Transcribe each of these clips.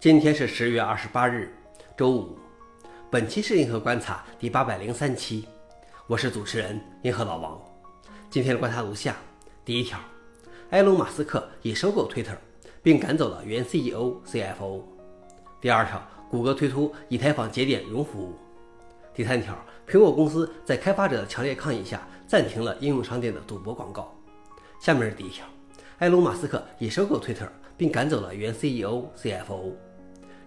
今天是十月二十八日，周五。本期是银河观察第八百零三期，我是主持人银河老王。今天的观察如下：第一条，埃隆·马斯克已收购 Twitter，并赶走了原 CEO、CFO。第二条，谷歌推出以太坊节点云服务。第三条，苹果公司在开发者的强烈抗议下暂停了应用商店的赌博广告。下面是第一条，埃隆·马斯克已收购 Twitter，并赶走了原 CEO、CFO。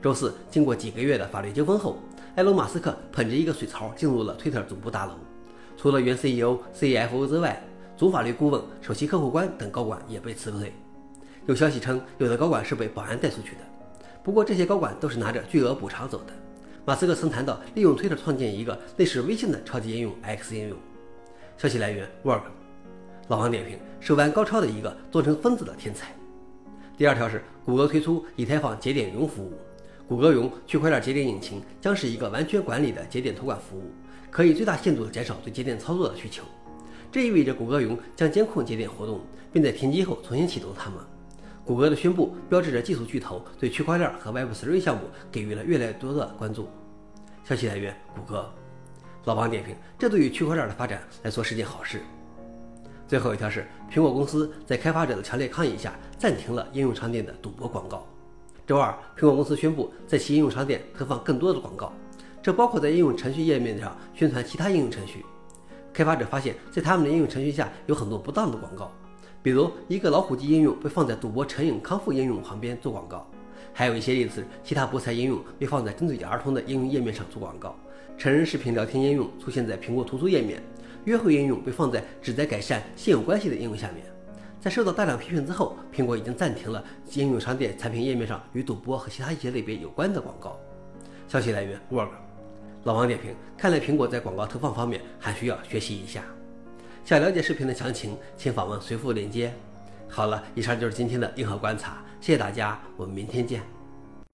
周四，经过几个月的法律纠纷后，埃隆·马斯克捧着一个水槽进入了推特总部大楼。除了原 CEO、CFO 之外，总法律顾问、首席客户官等高管也被辞退。有消息称，有的高管是被保安带出去的。不过，这些高管都是拿着巨额补偿走的。马斯克曾谈到利用推特创建一个类似微信的超级应用 X 应用。消息来源：Work。老王点评：手腕高超的一个做成疯子的天才。第二条是，谷歌推出以太坊节点云服务。谷歌云区块链节点引擎将是一个完全管理的节点托管服务，可以最大限度地减少对节点操作的需求。这意味着谷歌云将监控节点活动，并在停机后重新启动它们。谷歌的宣布标志着技术巨头对区块链和 Web3 项目给予了越来越多的关注。消息来源：谷歌。老王点评：这对于区块链的发展来说是件好事。最后一条是，苹果公司在开发者的强烈抗议下暂停了应用商店的赌博广告。周二，苹果公司宣布在其应用商店投放更多的广告，这包括在应用程序页面上宣传其他应用程序。开发者发现，在他们的应用程序下有很多不当的广告，比如一个老虎机应用被放在赌博成瘾康复应用旁边做广告，还有一些例子，其他博彩应用被放在针对儿童的应用页面上做广告，成人视频聊天应用出现在苹果图书页面，约会应用被放在旨在改善现有关系的应用下面。在受到大量批评之后，苹果已经暂停了应用商店产品页面上与赌博和其他一些类别有关的广告。消息来源：Work。老王点评：看来苹果在广告投放方面还需要学习一下。想了解视频的详情，请访问随附链接。好了，以上就是今天的硬核观察，谢谢大家，我们明天见。